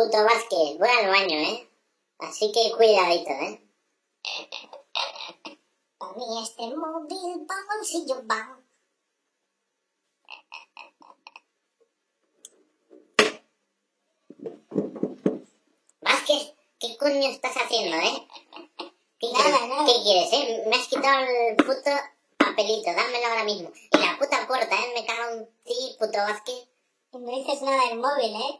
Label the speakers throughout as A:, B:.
A: Puto Vázquez, voy al baño, ¿eh? Así que cuidadito, ¿eh?
B: Para mí este móvil bolsillo va.
A: Vázquez, ¿qué coño estás haciendo, eh? ¿Qué,
B: Nada,
A: quieres,
B: nada.
A: ¿Qué quieres, eh? Me has quitado el puto papelito, dámelo ahora mismo. Y la puta puerta, ¿eh? Me cago en ti, puto Vázquez.
B: Y no dices nada del móvil, ¿eh?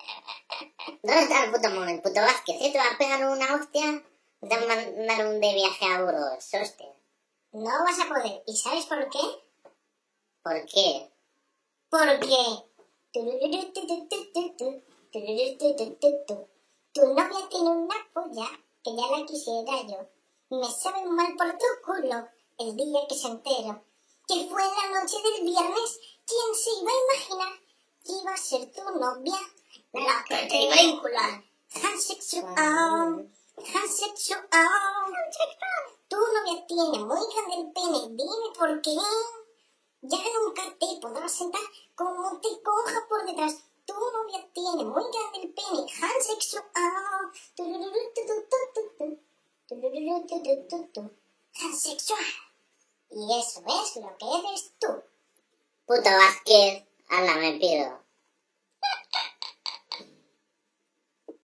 A: ¿Dónde está el puto móvil, puto Vázquez? ¿Eh? ¿Te vas a pegar una hostia? Te vas a mandar un de viaje a Burgos, hostia.
B: No vas a poder. ¿Y sabes por qué?
A: ¿Por qué?
B: Porque... Tu novia tiene una polla que ya la quisiera yo. Me sabe mal por tu culo el día que se enteró que fue la noche del viernes. ¿Quién se iba a imaginar que iba a ser tu novia la que te iba a vincular? Transexual, transexual. Tu novia tiene muy grande el pene. Dime por qué. Ya nunca te podrás sentar como te coja por detrás. Tu novia tiene muy grande el pene. Transexual. Transexual. Y eso es lo que eres tú.
A: Puto Vázquez, anda, me pido.